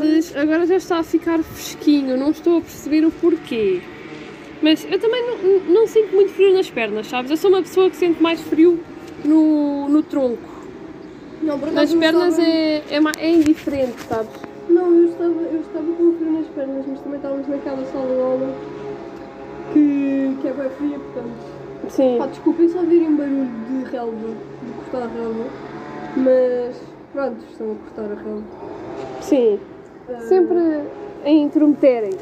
tardes. Agora já está a ficar fresquinho. Não estou a perceber o porquê. Mas eu também não, não sinto muito frio nas pernas, sabes? Eu sou uma pessoa que sente mais frio no, no tronco. Não, por Nas pernas estava- é, é, é indiferente, sabes? Não, eu estava, eu estava com frio nas pernas, mas também estávamos naquela sala de aula que, que é bem fria, portanto. Sim. Pá, desculpem só ouvirem barulho de relva, de cortar a relva, mas pronto, estão a cortar a relva. Sim. Sempre a intrometerem-se.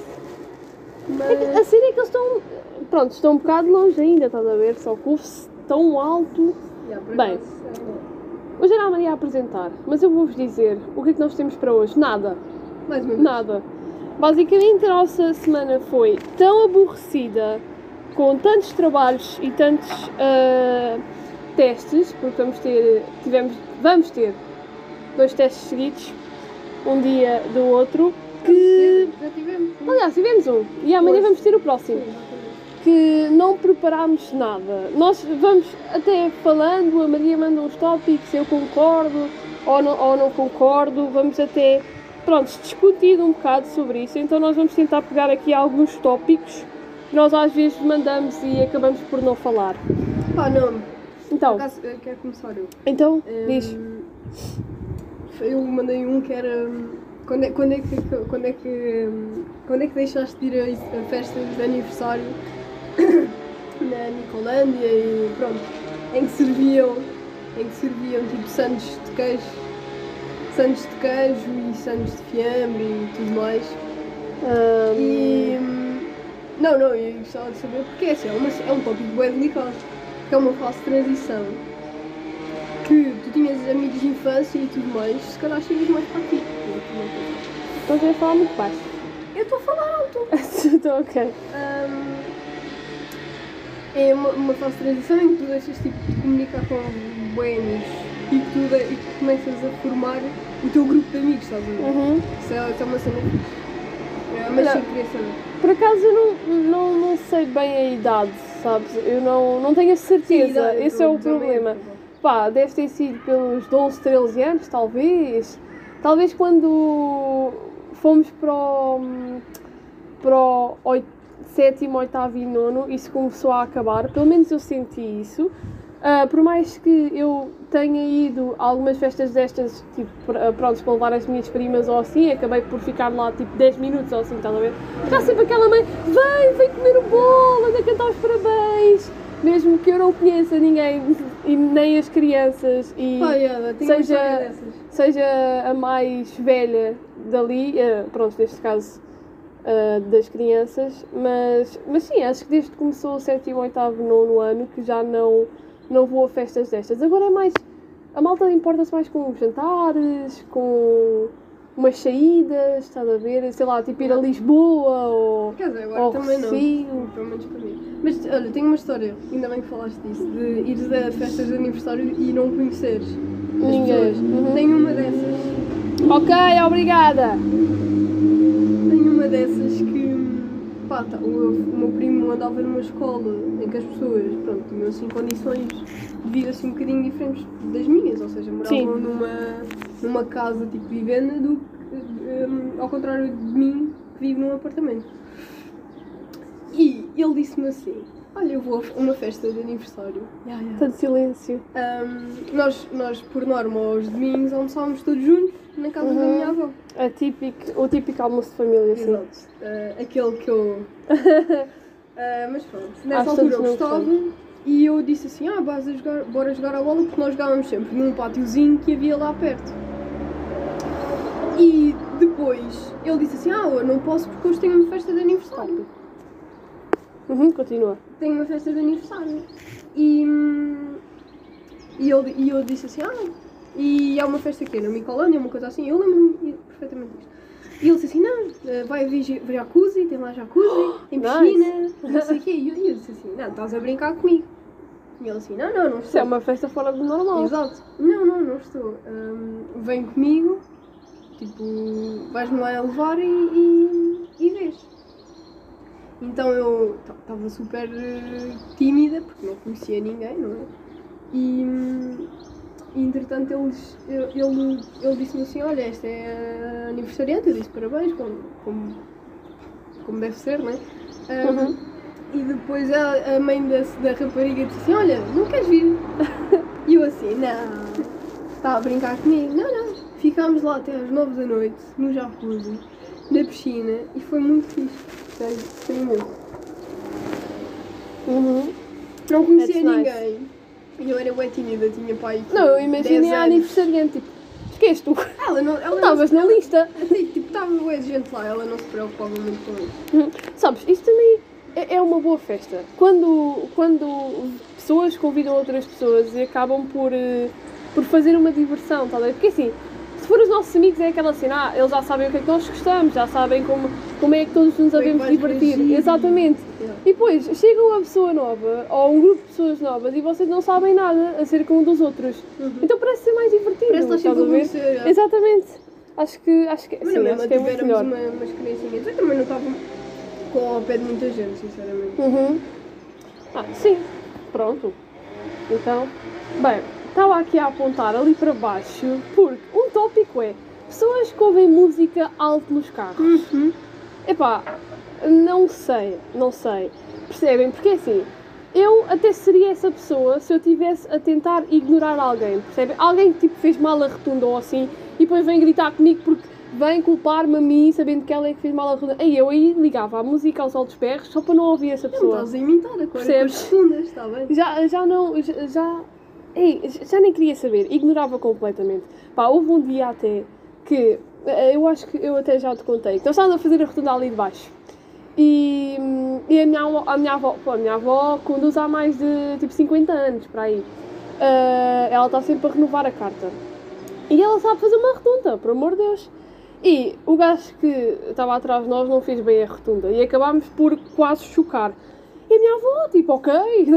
É que Mas, a cena é que eles estão. Pronto, estão um bocado longe ainda, estás a ver? Só que ouve-se tão alto. yeah, Bem. é, Hoje era a Maria a apresentar, mas eu vou-vos dizer o que é que nós temos para hoje. Nada. mais uma vez. Nada. Basicamente a nossa semana foi tão aborrecida, com tantos trabalhos e tantos ah, testes, porque vamos ter, tivemos, vamos ter dois testes seguidos, um dia do outro, que Já tivemos. aliás tivemos um e amanhã vamos ter o próximo que não preparámos nada. Nós vamos até falando, a Maria manda uns tópicos, eu concordo ou não, ou não concordo, vamos até, pronto, discutir um bocado sobre isso. Então nós vamos tentar pegar aqui alguns tópicos que nós às vezes mandamos e acabamos por não falar. Pá, não, por Então, acaso eu quero começar eu. então, Hum, diz. Eu mandei um que era. hum, Quando é, quando é que. Quando é que. hum, Quando é que deixaste de ir a, a festas de aniversário na Nicolândia e pronto. Em que serviam. Em que serviam tipo sandes de queijo. Sandes de queijo e sandes de fiambre e tudo mais. Hum, E. hum, Não, não, eu gostava de saber porque é assim, é, uma, é um tópico bem delicado. Porque é uma de transição. Que tu tinhas amigos de infância e tudo mais, se calhar chegas mais para aqui. Estás a falar muito baixo. Eu estou a falar alto. Estou ok. Hum, é uma, uma fase de transição em que tu deixas tipo, de comunicar com bem amigos e que tu, e que começas a formar o teu grupo de amigos, estás a ver? Uhum. Isso, é, isso é uma cena fixe. É, mas Olha, sim, queria saber. Por acaso eu não, não, não sei bem a idade, sabes? Eu não, não tenho a certeza. idade Esse é o problema. Pá, deve ter sido pelos 12, 13 anos, talvez. Talvez quando fomos para o, para o oit- sétimo, oitavo e nono, isso começou a acabar. Pelo menos eu senti isso. Ah, por mais que eu tenha ido a algumas festas destas, tipo, pr- pronto, para levar as minhas primas ou assim, acabei por ficar lá tipo 10 minutos ou assim, estás a ver? Está sempre aquela mãe, vem, vem comer o bolo, anda cantar os parabéns. Mesmo que eu não conheça ninguém, e nem as crianças, e uma seja- seja a mais velha dali, eh, pronto, neste caso eh, das crianças, mas, mas sim, acho que desde que começou o sétimo, oitavo, nono ano que já não, não vou a festas destas. Agora é mais, a malta importa-se mais com jantares, com umas saídas, estás a ver, sei lá, tipo ir a Lisboa ou Quer dizer, agora ao também não. Recio. Pelo menos para mim. Mas olha, tenho uma história, ainda bem que falaste disso, de ires a festas de aniversário e não conheceres as Ninguém. pessoas. Uhum. Tenho uma dessas. Ok, obrigada! Tenho uma dessas que. Pá, tá, o, meu, o meu primo andava numa escola em que as pessoas, pronto, tinham assim condições de vida assim um bocadinho diferentes das minhas, ou seja, moravam Sim. numa, numa casa tipo vivenda do hum, ao contrário de mim que vivo num apartamento. E ele disse-me assim, olha, eu vou a uma festa de aniversário. Ya, ya. Tanto silêncio. Hum, nós, nós, por norma, aos domingos almoçávamos todos juntos na casa da Uhum. minha avó. A típico, o típico almoço de família, assim. Exato. Eh, aquele que eu. Eh, mas pronto, nessa Acho altura eu gostava e eu disse assim: ah, bora jogar, bora jogar a bola porque nós jogávamos sempre num pátiozinho que havia lá perto. E depois ele disse assim: ah, eu não posso porque hoje tenho uma festa de aniversário. Uhum, continua. Tenho uma festa de aniversário. E, e, eu, e eu disse assim: ah, e há uma festa aqui na Micolândia, uma coisa assim. Eu lembro-me perfeitamente disto. E ele disse assim: não, eh, vai haver ja- jacuzzi, tem lá jacuzzi, tem Nice. piscina, não sei o quê. E eu, disse assim: não, estás a brincar comigo. E ele assim: não, não, não Isso estou. é uma festa fora do normal. Exato. Não, não, não estou. Hum, vem comigo, tipo, vais-me lá levar e, e, e vês. Então eu estava super eh, tímida, porque não conhecia ninguém, não é? E, entretanto eles, ele, ele, disse-me assim, olha, esta é a aniversariante, eu disse parabéns, como, como, como deve ser, não é? Uhum. E depois a, a mãe da, da rapariga disse assim, olha, não queres vir? E eu assim, não, está a brincar comigo, não, não. Ficámos lá até às nove da noite, no jacuzzi, na piscina, e foi muito fixe. Imenso. Uhum. Não conhecia That's nice. ninguém. E eu era bem tímida, tinha pai. Não, eu imaginei 10 a anos. aniversariante, tipo, esquece tu, Ela não. Ela estavas na lista. Assim, tipo, estava bué de gente lá, ela não se preocupava muito com isso. Uhum. Sabes, isso também é, é uma boa festa. Quando, quando pessoas convidam outras pessoas e acabam por, eh, por fazer uma diversão, tá a ver? Porque assim, se for os nossos amigos é aquela cena, ah, eles já sabem o que é que nós gostamos, já sabem como, como é que todos nos é devemos divertir. reagir. Exatamente. Yeah. E depois chega uma pessoa nova ou um grupo de pessoas novas e vocês não sabem nada acerca um dos outros. Uhum. Então parece ser mais divertido. Parece que nós sempre a ver? ser. Exatamente. Acho que, acho que, Mas sim, acho que é muito melhor. uma, umas criancinhas. Eu também não estava com ao pé de muita gente, sinceramente. Uhum. Ah, sim. Pronto. Então, bem, estava aqui a apontar ali para baixo porque um tópico é pessoas que ouvem música alto nos carros. Uhum. Epá, não sei, não sei. Percebem? Porque assim, eu até seria essa pessoa se eu estivesse a tentar ignorar alguém, percebem? Alguém que tipo fez mal a rotunda ou assim e depois vem gritar comigo porque vem culpar-me a mim sabendo que ela é que fez mal a rotunda. Aí eu aí ligava a música aos altos berros só para não ouvir essa Não pessoa. estás a imitar agora Percebes? está bem? Já, já não. Já, já, ei, já nem queria saber, ignorava completamente. Pá, houve um dia até que. Eh, Eu acho que eu até já te contei. Nós estávamos a fazer a rotunda ali de baixo. E, hum, e a, minha, a minha avó, pô, a minha avó conduz há mais de tipo 50 anos para aí. Ah, ela está sempre a renovar a carta. E ela sabe fazer uma rotunda, por amor de Deus. E o gajo que estava atrás de nós não fez bem a rotunda e acabámos por quase chocar. E a minha avó, tipo, ok,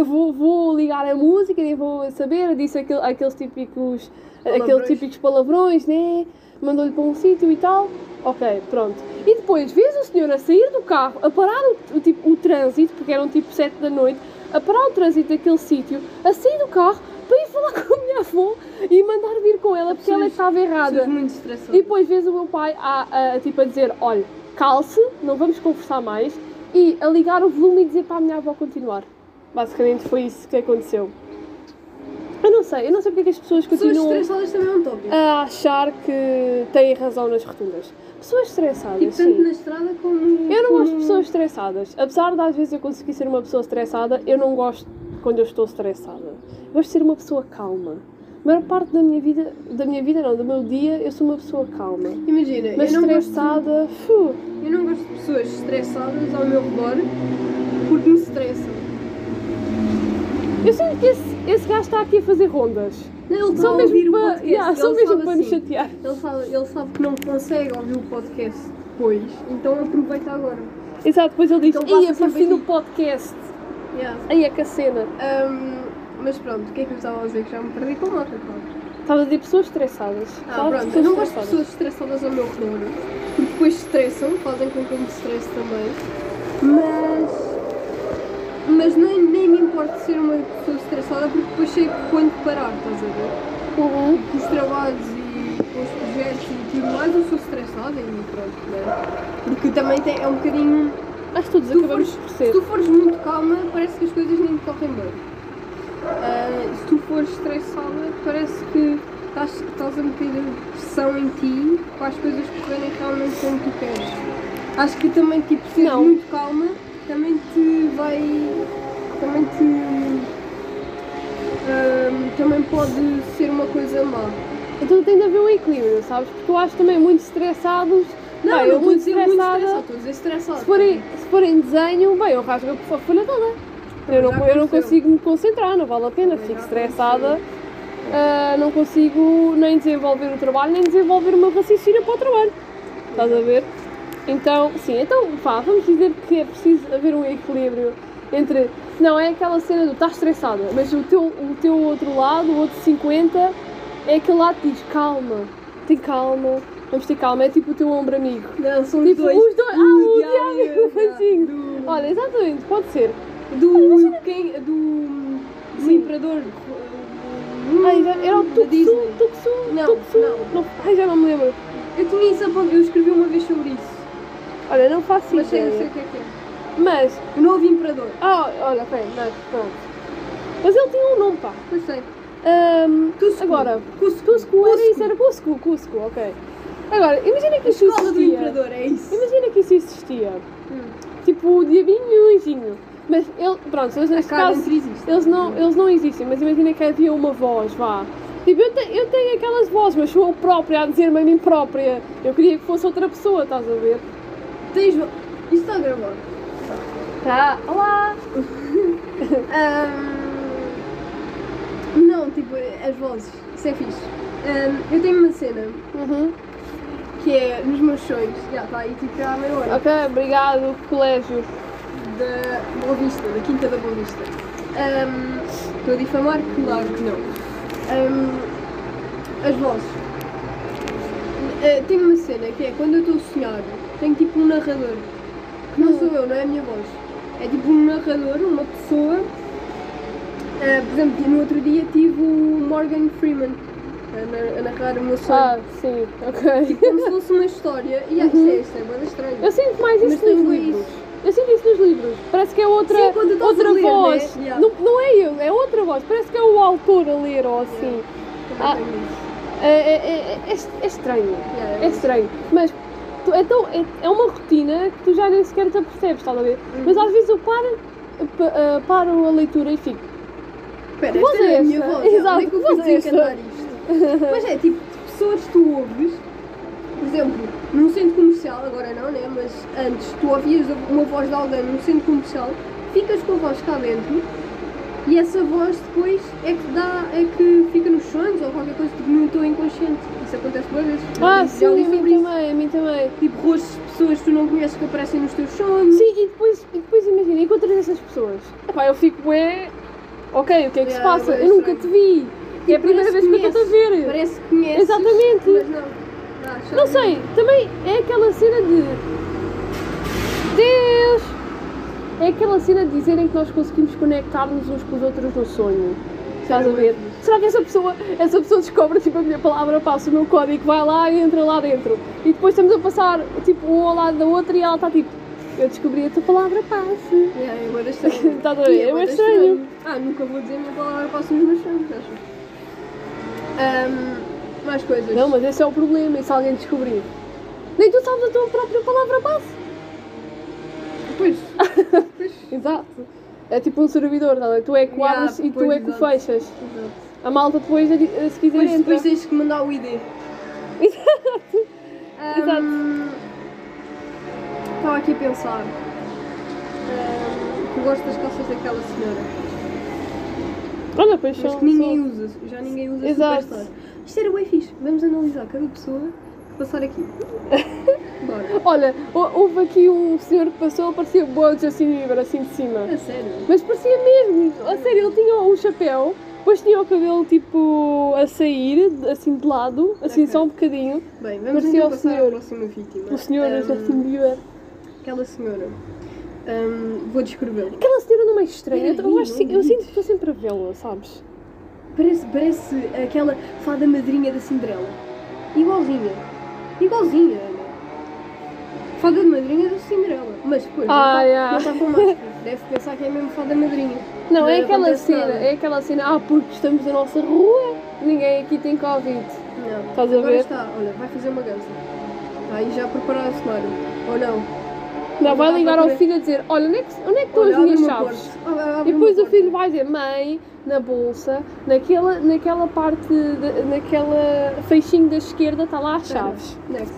vou, vou ligar a música, nem vou saber, disse aquele, aqueles típicos aqueles Palavrões. típicos palavrões, né? Mandou-lhe para um sítio e tal. Ok, pronto. E depois vês o senhor a sair do carro, a parar o, o tipo, o trânsito, porque eram tipo 7 da noite, a parar o trânsito daquele sítio, a sair do carro para ir falar com a minha avó e mandar vir com ela porque ela Pessoas- estava errada. Muito. E depois vês o meu pai a, a, tipo, a dizer: olha, calce, não vamos conversar mais, e a ligar o volume e dizer para a minha avó continuar. Basicamente foi isso que aconteceu. Eu não sei, eu não sei porque é que as pessoas Pessoas continuam estressadas também é um tópico. a achar que têm razão nas rotundas. Pessoas estressadas, Tipo, tanto sim. na estrada como. Eu não gosto de pessoas estressadas. Apesar de às vezes eu conseguir ser uma pessoa estressada, eu não gosto quando eu estou estressada. Eu gosto de ser uma pessoa calma. A maior parte da minha vida, da minha vida não, do meu dia, eu sou uma pessoa calma. Imagina, Mas eu não, gosto, estressada, fu, eu não gosto de pessoas estressadas ao meu redor porque me estressam. eu sinto que esse, esse gajo está aqui a fazer rondas. Não, ele Só mesmo para, podcast. yeah, só mesmo para nos assim. chatear. Ele sabe, ele sabe que não consegue ouvir o podcast depois, então aproveita agora. Exato, depois ele diz, Então passa ia apareci no aqui." podcast. Yeah. Aí é que a cena. Ahm, mas pronto, o que é que eu estava a dizer? Que já me perdi com a nota, claro. Estava a dizer pessoas estressadas. Ah, Fala de pronto, eu pessoas não gosto de estressadas. pessoas estressadas ao meu redor, porque depois estressam, fazem com que eu me estresse também, mas. Mas nem, nem me importa ser uma pessoa estressada, porque depois sei quando parar, estás a ver? Uhum. Com os trabalhos e com os projetos e tudo mais, eu sou estressada e pronto, né? Porque também tem, é um bocadinho. Acho que todos tu, acabamos fores, se tu fores muito calma, parece que as coisas nem te correm bem. Ah, se tu fores estressada, parece que estás, estás a meter pressão em ti para as coisas correrem realmente como tu queres. Acho que também, tipo, seres Não. muito calma também te vai. também te. ah, também pode ser uma coisa má. Então tem de haver um equilíbrio, sabes? Porque eu acho também muito estressados. Não, bem, eu muito dizer muito estressada. a dizer estressada. Se forem, se forem desenho, bem, eu rasgo a folha toda. Eu não, eu não consigo me concentrar, não vale a pena, fico estressada. ah, não consigo nem desenvolver o trabalho, nem desenvolver o meu raciocínio para o trabalho. Estás a ver? Então, sim, então, pá, vamos dizer que é preciso haver um equilíbrio entre. Não, é aquela cena do estás estressada, mas o teu, o teu outro lado, o outro 50, é aquele lado que diz calma, tem calma, vamos ter calma, é tipo o teu ombro amigo. Não, são Tipo, os dois. os dois. Ah, o Diário, Diário, do- Olha, exatamente, pode ser. Do. Quem, do. Do. Imperador. Ai, já, era o Tuxu. Tuxu, Não, Tuxu. não. Ai, já não me lembro. Eu tinha isso apontado, eu escrevi uma vez sobre isso. Olha, não faço Mas sei, ideia. sei o que é que é. Mas, O novo Imperador. ah, olha, ok, mas pronto. Mas ele tinha um nome, pá. Pois sei. Ahm, Cusco. agora, Cusco. Cusco, era Cusco. isso, era Cusco, Cusco, ok. Agora, imagina que A isso escola do existia. Imperador, é isso. Imagina que isso existia. Hum. Tipo, o diabinho e o anjinho. Mas ele, pronto, eles neste caso, eles não, eles não existem, mas imagina que havia uma voz, vá. Tipo, eu, te- eu tenho aquelas vozes, mas sou eu própria a dizer-me a mim própria. Eu queria que fosse outra pessoa, estás a ver? Tens. Isto está a gravar. Tá, olá! Ahm, Não, tipo, as vozes. Isso é fixe. Ahm, eu tenho uma cena Uhum. que é nos meus sonhos. Já está aí, tipo, há meia hora. Ok, obrigado, colégio. Da Boa Vista, da Quinta da Boa Vista. Ahm, Estou a difamar? Claro que não. Ahm, as vozes. Eh, tenho uma cena que é quando eu estou a sonhar, tenho tipo um narrador. Que não sou eu, não é a minha voz. É tipo um narrador, uma pessoa. Eh, por exemplo, no outro dia tive o Morgan Freeman a, na- a narrar o meu sonho. Ah, sim, ok. Como se fosse uma história. E ah, isto é, isto é bem estranho. Eu sinto mais Mas isso tem nos um livros. Eu sinto isso nos livros. Parece que é outra, Sim, outra ler, voz. né? Yeah. Não, não é eu, é outra voz. Parece que é o autor a ler ou assim. Também Ah. É, é, é, é, é estranho. Yeah, É estranho. Mas tu, então, é, é uma rotina que tu já nem sequer te apercebes, estás a ver? Uhum. Mas às vezes eu paro, pa- ah, paro a leitura e fico. Espera, esta é a é minha voz. Exato, é que voz é esta? isto? Mas é tipo, de pessoas que tu ouves, por exemplo, num centro comercial, agora não, né? Antes, tu ouvias uma voz de alguém num centro comercial, ficas com a voz cá dentro e essa voz depois é que dá, é que fica nos sonhos ou qualquer coisa tipo, no teu inconsciente. Isso acontece duas vezes. Ah, sim, a mim isso. também, a mim também. Tipo, rostos de pessoas que tu não conheces que aparecem nos teus sonhos. Sim, e depois, e depois imagina, encontras essas pessoas. Epá, eu fico, é. Ok, o que é que se Yeah, passa? é Eu nunca te vi. É a primeira vez que eu estou a ver. Parece que conheces. Exatamente. Mas não. Ah, Não sei, também é aquela cena de. Deus! É aquela cena de dizerem que nós conseguimos conectar-nos uns com os outros no sonho. Estás a ver? Será que essa pessoa, essa pessoa descobre tipo a minha palavra, passa o meu código, vai lá e entra lá dentro? E depois estamos a passar tipo um ao lado da outra e ela está tipo, eu descobri a tua palavra passe. Yeah, é bué da estranho. Estás a ver? É da estranho. Ah, nunca vou dizer a minha palavra passo nos meus sonhos? Ahm, mais coisas. Não, mas esse é o problema, e se alguém descobrir? Nem tu sabes a tua própria palavra passe. Pois. pois. Exato. É tipo um servidor, tá? a ver? tu é que o Yeah, abres e tu pois, é que o exato. fechas. Exato. A malta depois, a se quiser, Depois, entra. depois tens que mandar o ID. Exato. Estava aqui a pensar. ahm, que gosto das calças daquela senhora. Olha, pois Mas são- que ninguém são- usa. Já ninguém usa Exato. Superstar. Isto era bem fixe. Vamos analisar cada pessoa passar aqui. Bora. Olha, hou- houve aqui um senhor que passou, parecia bom Justin Bieber, assim de cima. A sério. Mas parecia mesmo, a sério, ele tinha um chapéu, depois tinha o cabelo tipo a sair, assim de lado, assim Ok. só um bocadinho. Bem, vamos Parecia então o passar senhor. à próxima vítima. O senhor Ahm, Justin Bieber. Aquela senhora. Ahm, vou descrevê-la. Aquela senhora não é estranha, eu, acho, eu sinto que estou sempre a vê-la, sabes? Parece, parece aquela fada madrinha da Cinderela. Igualzinha. Igualzinha. Fada de madrinha da Cinderela. Mas depois, Ah, não yeah. está com máscara. Deve pensar que é mesmo fada madrinha. Não, é aquela acontece cena, nada. é aquela cena, ah, porque estamos na nossa rua, ninguém aqui tem Covid. Não. Estás a Agora ver? está, olha, vai fazer uma gança. Aí já a preparar o cenário. Ou não? Não, vai à ligar ao filho a dizer, olha, onde é que, onde é que estão Olha, as minhas chaves? porta. Abre E depois o filho vai dizer, mãe, na bolsa, naquela, naquela parte, de, naquela feixinho da esquerda está lá as chaves. Next.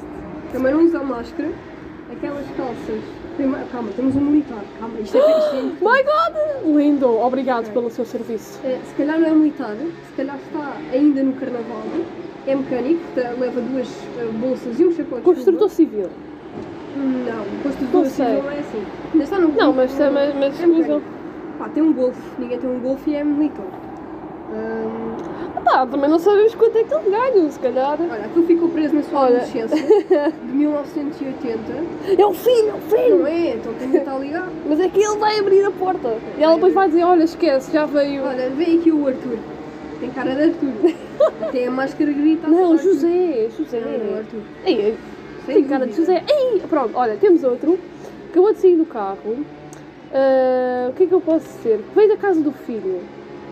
Também não usa máscara. Aquelas calças. Primeiro, calma, temos um militar. Calma, isto é, isto é My God! Lindo! Obrigado Ok. pelo seu serviço. Eh, se calhar não é militar, se calhar está ainda no carnaval, é mecânico, tá- leva duas eh, bolsas e um chapéu Construtor civil. Não, construtor civil não é assim. Ainda está no Não, mas, mas, mas é usam. Pá, tem um golfe, ninguém tem um golfe e é militar. Hum, Pá, também não sabemos quanto é que eles ganham, se calhar. olha, aquilo ficou preso na sua Olha. adolescência de 1980. É o filho, é o filho! Não é? Então quem está ligado? Mas é que ele vai abrir a porta. E ela depois vai dizer, olha, esquece, já veio. Olha, vem aqui o Arthur. Tem cara de Arthur. Tem a máscara grita. Não, José, José. Não, não, Arthur. Ei, Sem tem cara de dúvida. José. Ei, pronto, olha, temos outro. Acabou de sair do carro. Ah, o que é que eu posso dizer? Veio da casa do filho.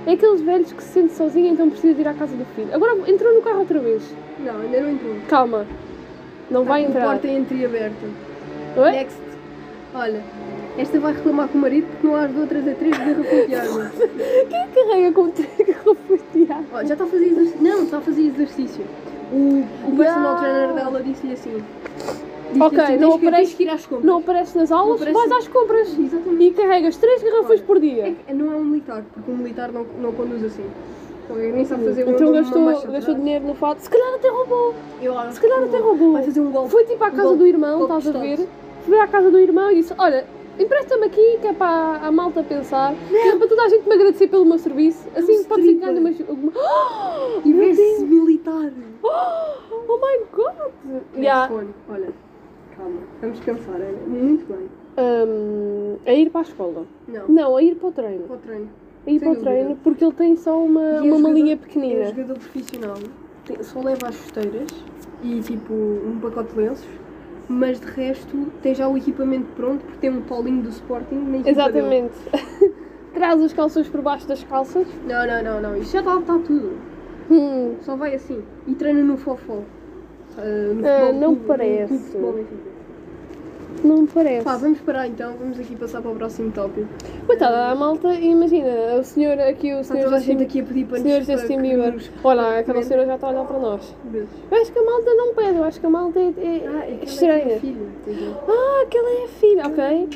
É aqueles velhos que se sentem sozinhos, então precisa de ir à casa do filho. Agora entrou no carro outra vez. Não, ainda não entrou. Calma. Não vai Está com entrar. a porta entreaberta. Oi? Next. Olha, esta vai reclamar com o marido porque não há as outras a três de água. Quem carrega com três de água? Olha, já está a fazer exercício. Não, está a fazer exercício. O, o personal Yeah. trainer dela disse-lhe assim. Disse-lhe Ok, assim, não que, aparece- que ir às compras. Não aparece nas aulas, aparece- vais às compras. Exatamente. E carregas três garrafas Olha, por dia. É que não é um militar, porque um militar não, não conduz assim. Então, nem sabe fazer Então uma, gastou, gastou dinheiro no fato. Se calhar até roubou. Eu Se calhar que até roubou. Vai fazer um golpe. Foi tipo à Um casa golpe- do irmão, estás a ver? Foi à casa do irmão e disse: Olha, empresta-me aqui que é para a malta pensar. Que é para toda a gente me agradecer pelo meu serviço. Assim pode ser que ganhe uma. uma... Oh, E vê-se militar. Oh my god! Yeah. Olha, calma. Vamos pensar, Ana. Muito bem. Um, a ir para a escola. Não. Não, a ir para o treino. Para o treino. A ir Sem para o dúvida. treino porque ele tem só uma, E é uma jogador- malinha É pequenina. jogador profissional. Tem- Só leva as chuteiras e tipo um pacote de lenços. Mas de resto tem já o equipamento pronto porque tem um Paulinho do Sporting na equipa. Exatamente. Traz as calças por baixo das calças. Não, não, não, não. Isto já está está tudo. Hum, Só vai assim. E treina no Fofó. Ah, no Ah, não no parece. futebol não me parece. Pá, vamos parar então. Vamos aqui passar para o próximo tópico. Coitada, a malta, imagina, o senhor aqui, o senhor Justin, gente aqui a pedir para senhor Justin Bieber. Olha, aquela senhora já está a olhar para nós. Vezes. Eu acho que a malta não pede, eu acho que a malta é, é- Ah, é é estranha. filho, entendeu? Ah, aquela é a filha, ok.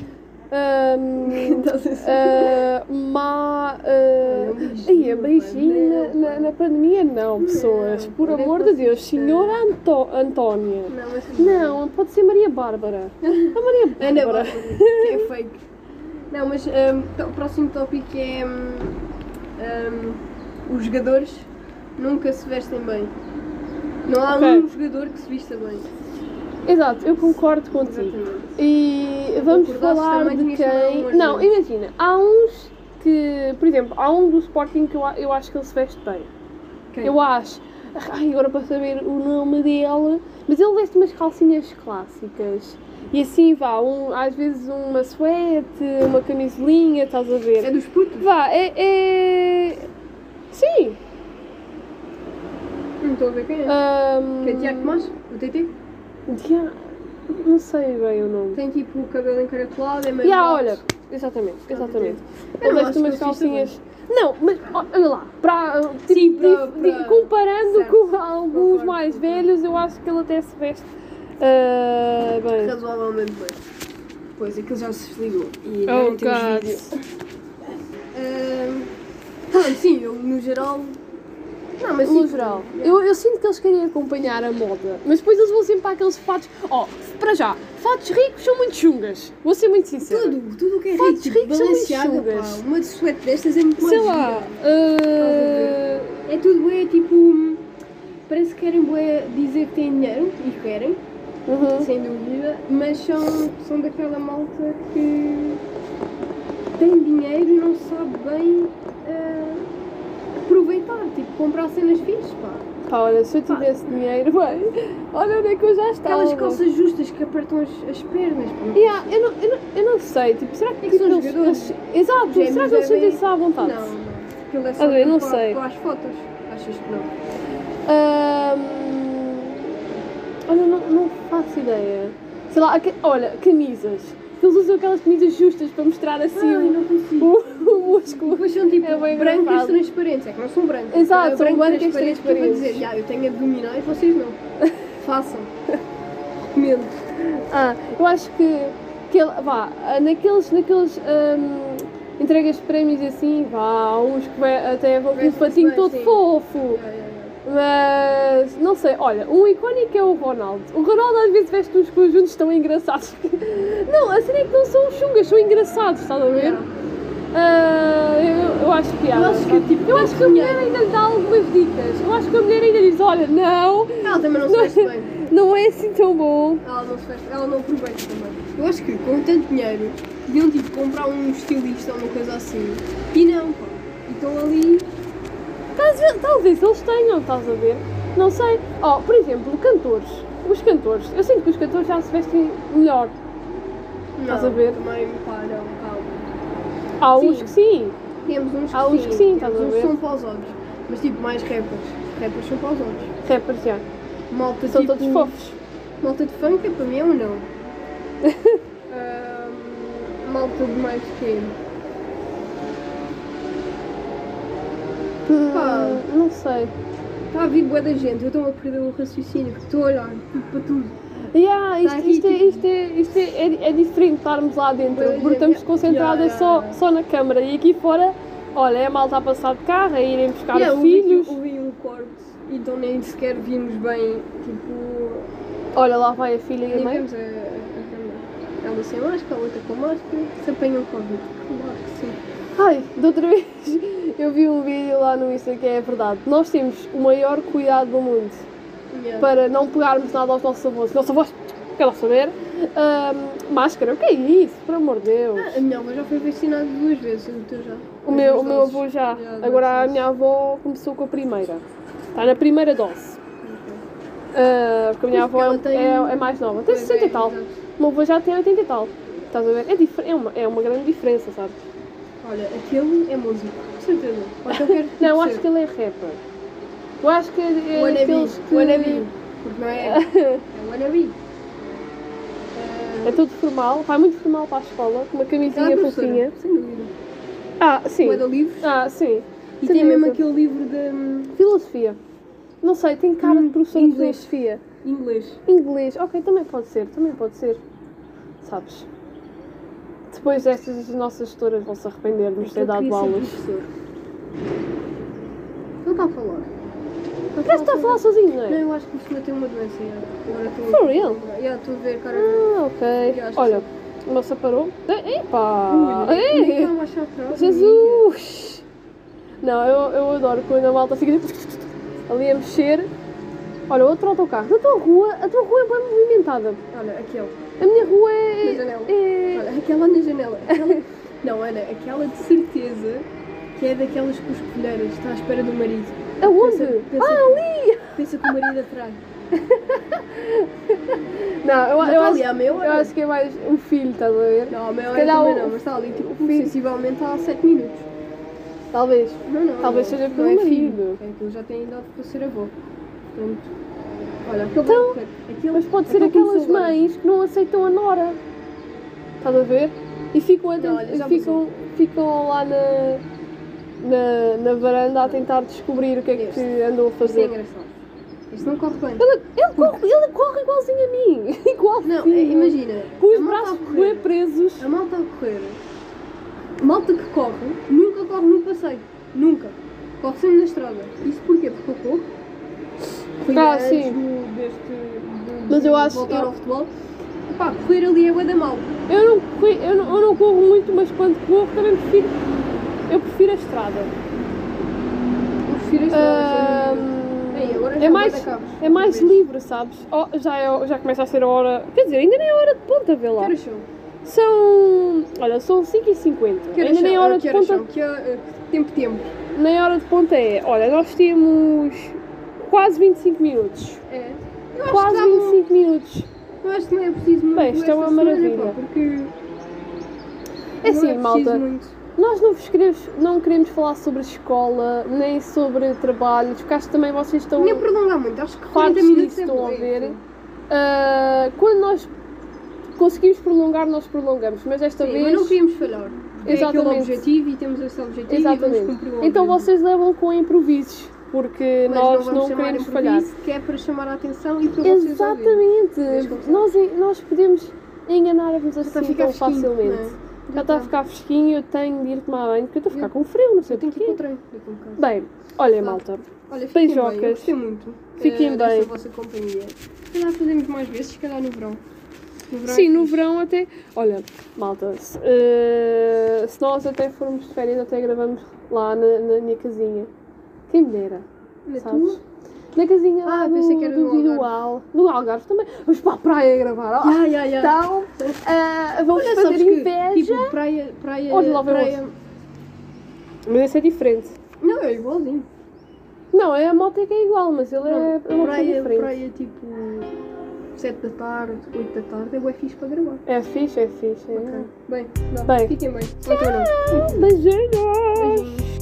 Ser- ah, má. Uh, um beijinho, não, na, na, na pandemia, não, pessoas. Por olha amor de Deus, senhora Anto Antónia. Não, Não, pode ser Maria Bárbara. A Maria Bárbara. É fake. Não, mas tó- o próximo tópico é. hum, os jogadores nunca se vestem bem. Não há Ok. um jogador que se vista bem. Exato, eu concordo contigo. Exatamente. E vamos falar de quem. um Não, imagina, há uns que, por exemplo, há um do Sporting que eu, eu acho que ele se veste bem. Quem? Eu acho. Ai, agora para saber o nome dele. Mas ele veste umas calcinhas clássicas. E assim vá, um, às vezes uma suéte, uma camisolinha, estás a ver? É dos putos? Vá, é. é... Sim. Não estou a ver quem é. ahm, Que é Tiago Tomás? O TT? Dia- Não sei bem o nome. Tem tipo o cabelo encaracolado, é meio. Ya, alto. olha, exatamente, exatamente. Eu veste acho umas calcinhas. Não, mas olha lá, para, tipo, Sim, para- para- comparando certo. com alguns Concordo, mais velhos, eu acho que ele até se veste ah, bem. Razoavelmente bem. Pois, aquilo já se desligou. E Oh, não temos vídeo. Ah, sim, eu no geral. Não, mas No sim, geral, eu, eu sinto que eles querem acompanhar a moda, mas depois eles vão sempre para aqueles fatos. Ó, para já, fatos ricos são muito chungas, vou ser muito sincera. Tudo, tudo o que é rico, Fatos tipo, ricos são muito Balenciaga, pá, chungas. uma de suéte destas é muito mais Sei lá, ah, É tudo é tipo. Parece que querem bué dizer que têm dinheiro, e querem, uhum. sem dúvida, mas são, são daquela malta que tem dinheiro e não sabe bem ah, aproveitar, tipo, comprar cenas fixes, pá. Pá, olha, se eu tivesse dinheiro, bem, olha onde é que eu já estava. Aquelas calças justas que apertam as, as pernas, pá. Yeah, eu, não, eu, não, eu não sei, tipo, será que, É que são eles, jogadores. eles- Exato, será que eles sentem-se à vontade? Não, não. Aquilo é só não sei. para as fotos. Achas que não? Ahm, olha, não, não faço ideia. Sei lá, olha, camisas. Eles usam aquelas camisas justas para mostrar assim Ai, não consigo. o músculo. Depois são tipo É bem brancas engraçado. transparentes, é que não são brancas. Exato, É são branco brancas transparente que é para transparentes. dizer, "Ya, eu tenho abdominais, vocês não. Façam. Recomendo. Ah, eu acho que, que vá, ah, naqueles, naqueles ahm, entregas de prémios e assim, vá, há uns que vai- até vão com um fatinho bem, todo sim. fofo. Ya, ya. Mas não sei, olha, um icónico é o Ronaldo. O Ronaldo às vezes veste uns conjuntos tão engraçados. Não, a cena é que não são chungas, são engraçados, estás a ver? Ya. Ah, eu, eu acho piada. Eu acho que, tipo, eu acho que a mulher ainda lhe dá algumas dicas. Eu acho que a mulher ainda diz: olha, não, Ela também não se veste bem. não é assim tão bom. Ela não se veste, ela não aproveita também. Eu acho que com tanto dinheiro deviam tipo comprar um estilista ou uma coisa assim. E não, pá. E estão ali. Talvez, talvez eles tenham, estás a ver? Não sei. Oh, por exemplo, cantores. Os cantores. Eu sinto que os cantores já se vestem melhor. Não, Estás a ver? Também, pá, não. Há Sim. uns que sim. Temos uns que Há uns sim, que sim, estás temos a uns ver? são para os olhos. Mas tipo, mais rappers. Rappers são para os olhos. Rappers já. Malta São tipo. todos fofos. Malta de funk é para mim é um não. Ahm, malta de mais que Pá. Hum, não sei. Está a vir boa da gente, eu estou a perder o raciocínio, porque estou a olhar tudo para tudo. Yeah, isto, Tá aqui, isto, é, tipo- isto, é, isto é, é, é diferente estarmos lá dentro, Pois, porque é, estamos concentradas só, só na câmara e aqui fora, olha, é a malta a passar de carro, a irem buscar Yeah, os filhos. Ouvi um corte, então nem sequer vimos bem, tipo. Olha, lá vai a filha e a mãe. vemos a, a, a Ela sem máscara, a outra com máscara, se apanham Covid. Claro que sim. Ai, de outra vez eu vi um vídeo lá no Insta que é verdade. Nós temos o maior cuidado do mundo Yeah. para não pegarmos nada aos nossos avós. Nossos avós, quero saber. Máscara, o que é isso? Por amor de Deus. Ah, a minha avó já foi vacinada duas vezes, o teu já. O meu, o meu avô já. Agora a minha avó começou com a primeira. Está na primeira dose. Ah, porque a minha avó é, tem- é mais nova. Tem Pois 60 é, e tal. O meu avô já tem 80 e tal. Estás a ver? É, é, uma, é uma grande diferença, sabe? Olha, aquele é músico, com certeza. Então Não, acho que ele é rapper. Eu acho que é Wannabe, aqueles que... wannabe. Porque não é. É wannabe. É tudo formal, vai muito formal para a escola, com uma é camisinha fofinha. Sem dúvida. Ah, sim. Guarda livros. Ah, sim. E Certeza. tem mesmo aquele livro de hum, Filosofia. Não sei, tem cara de Hum, professor de inglês. filosofia. inglês. Inglês, ok, também pode ser, também pode ser. Sabes? Depois destas as nossas gestoras vão se arrepender de nos ter Eu dado aulas. professor. Ele está a falar. Parece que está a falar sozinho, não Não, é? eu acho que isso tem uma doença. Agora estou. For real? Já estou a ver cara. Ah, ok. Que Olha, a moça parou. Eh! Ui, Ei! atrás. Jesus! Não, eu, eu adoro quando a malta fica tipo, ali a mexer. Olha, outro autocarro. Na tua rua, a tua rua é bem movimentada. Olha, aquele. A minha rua Na é. janela. é... Olha, aquela na janela. Aquela... Não, Ana, aquela de certeza que é daquelas coscolheiras. Está à espera do marido. Aonde? Pensa- pensa- Ah, ali! Pensa que o marido atrai. Não, eu, eu, acho, ali eu acho que é mais um filho, estás a ver? Não, a meia Se hora também não, mas está ali tipo, filho- sensivelmente há 7 minutos. Talvez. Não, não. Talvez não, seja pelo é filho. É que ele já tem idade para ser avô. Portanto, olha, Então, correr. Aquele- Mas pode ser aquelas mães que não aceitam a nora. Estás a ver? E ficam, Não, olha, já ficam, ficam lá na, na, na varanda a tentar descobrir o que é que Este. andou a Isto é fazer. engraçado. Isto não corre bem. Ele, ele, corre, ele corre igualzinho a mim. Igualzinho. Não, é, imagina. Com os braços correr. presos. A malta a correr. Malta que corre, nunca corre no passeio. Nunca. Corre sempre na estrada. Isso porquê? Porque eu corro. Fui Ah, antes sim. do- deste. do- Mas eu acho- Voltar eu- ao futebol. Pá, correr ali é bué da mal. Eu não, eu, não, eu não corro muito, mas quando corro também prefiro. Eu prefiro a estrada. Eu prefiro a estrada. Ei, agora já é bué mais, é mais livre, sabes? Oh, já, é, já começa a ser a hora. Quer dizer, ainda nem é hora de ponta, vê Que lá. horas são? Ainda Olha, são 5h50. Que horas Ainda nem são? hora Ah, de ponta. são? Que eh, tempo tempo? Nem hora de ponta é. Olha, nós temos quase 25 minutos. É. Eu acho Quase que dá um- 25 minutos. Eu acho que não é preciso muito Bem, isto é uma semana, maravilha. pá, porque É assim, preciso malta. muito. Nós não, vos queremos, não queremos falar sobre escola, nem sobre trabalhos, porque acho que também vocês estão Nem prolongar muito, acho que 40 fartos minutos é estão a ver. Ah, quando nós conseguimos prolongar, nós prolongamos, mas desta Sim, vez. mas não queríamos falhar. É aquele Exatamente. objetivo e temos esse objetivo e Exatamente. vamos cumprir o Então vocês levam com improvisos, porque Mas nós vamos não, chamar queremos falhar. Que é para chamar a atenção e para vocês. Exatamente! Como Nós, nós podemos enganar-vos assim tão facilmente. Já está a ficar fresquinho, eu tenho de ir tomar banho, porque eu estou a ficar Eu- com frio, não sei tenho que ir o a um bocado. Bem, olha Tá. malta, Olha, fiquem bem, eu Beijocas. gostei muito Fiquem eh, bem. vossa companhia. Se calhar fazemos mais vezes, se calhar no verão. No verão Sim, é no verão até. Olha, malta, se, eh, se nós até formos de férias, até gravamos lá na, na minha casinha. Quem me dera, Na sabes? tua? Na casinha Ah, do, pensei que era do no Algarve. Visual. No Algarve também. Vamos para a praia gravar. Ya, ya, ya. Então, eh, vamos Olha, fazer sabes que, inveja. tipo, praia, praia, Olha lá, praia... Mas esse é diferente. Não, é igualzinho. Não, é a moto é que é igual, mas ele é, Pronto, é uma praia, diferente. praia, tipo, 7 da tarde, 8 da tarde, é bué fixe para gravar. É fixe, é fixe. É. Bem, dá. Bem. Fiquem bem. É teu nome? Beijinhos!